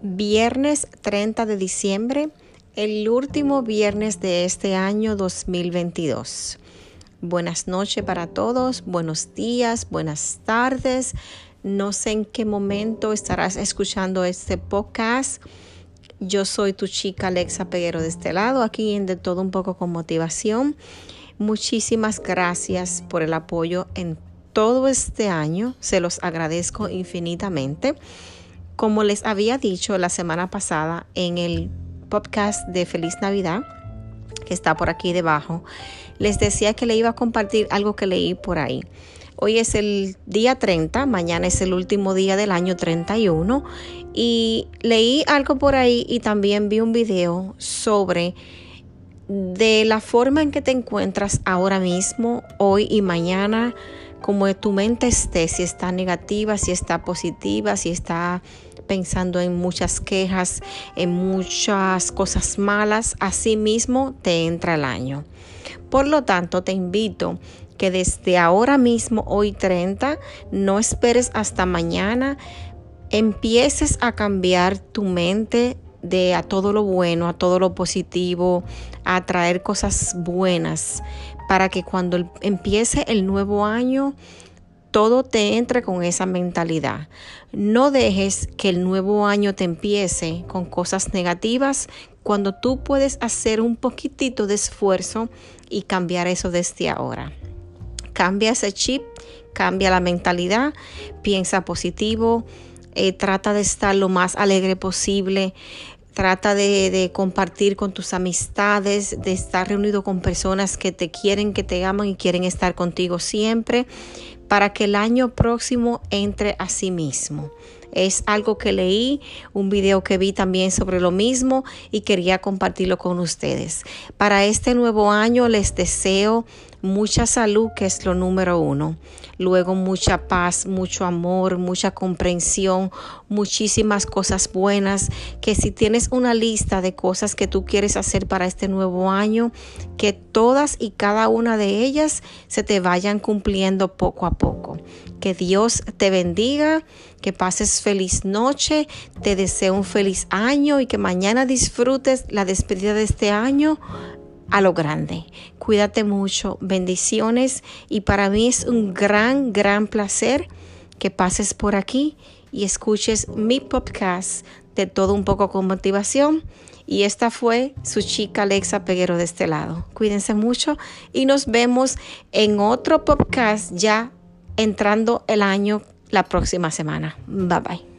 Viernes 30 de diciembre, el último viernes de este año 2022. Buenas noches para todos, buenos días, buenas tardes. No sé en qué momento estarás escuchando este podcast. Yo soy tu chica Alexa Peguero de este lado, aquí en De Todo Un poco con motivación. Muchísimas gracias por el apoyo en todo este año. Se los agradezco infinitamente. Como les había dicho la semana pasada en el podcast de Feliz Navidad, que está por aquí debajo, les decía que le iba a compartir algo que leí por ahí. Hoy es el día 30, mañana es el último día del año 31 y leí algo por ahí y también vi un video sobre de la forma en que te encuentras ahora mismo, hoy y mañana, como tu mente esté, si está negativa, si está positiva, si está pensando en muchas quejas, en muchas cosas malas, así mismo te entra el año. Por lo tanto, te invito que desde ahora mismo, hoy 30, no esperes hasta mañana, empieces a cambiar tu mente de a todo lo bueno, a todo lo positivo, a traer cosas buenas, para que cuando empiece el nuevo año todo te entre con esa mentalidad. No dejes que el nuevo año te empiece con cosas negativas cuando tú puedes hacer un poquitito de esfuerzo y cambiar eso desde ahora. Cambia ese chip, cambia la mentalidad, piensa positivo, eh, trata de estar lo más alegre posible. Trata de, de, compartir con tus amistades, de estar reunido con personas que te quieren, que te aman y quieren estar contigo siempre para que el año próximo entre a sí mismo. Es algo que leí, un video que vi también sobre lo mismo y quería compartirlo con ustedes. Para este nuevo año les deseo mucha salud, que es lo número uno. Luego mucha paz, mucho amor, mucha comprensión, muchísimas cosas buenas. Que si tienes una lista de cosas que tú quieres hacer para este nuevo año, que todas y cada una de ellas se te vayan cumpliendo poco a poco. Que Dios te bendiga, que feliz noche, te deseo un feliz año y que mañana disfrutes la despedida de este año a lo grande. Cuídate mucho, bendiciones y para mí es un gran, gran placer que pases por aquí y escuches mi podcast de todo un poco con motivación. Y esta fue su chica Alexa Peguero de este lado. Cuídense mucho y nos vemos en otro podcast ya entrando el año la próxima semana. Bye bye.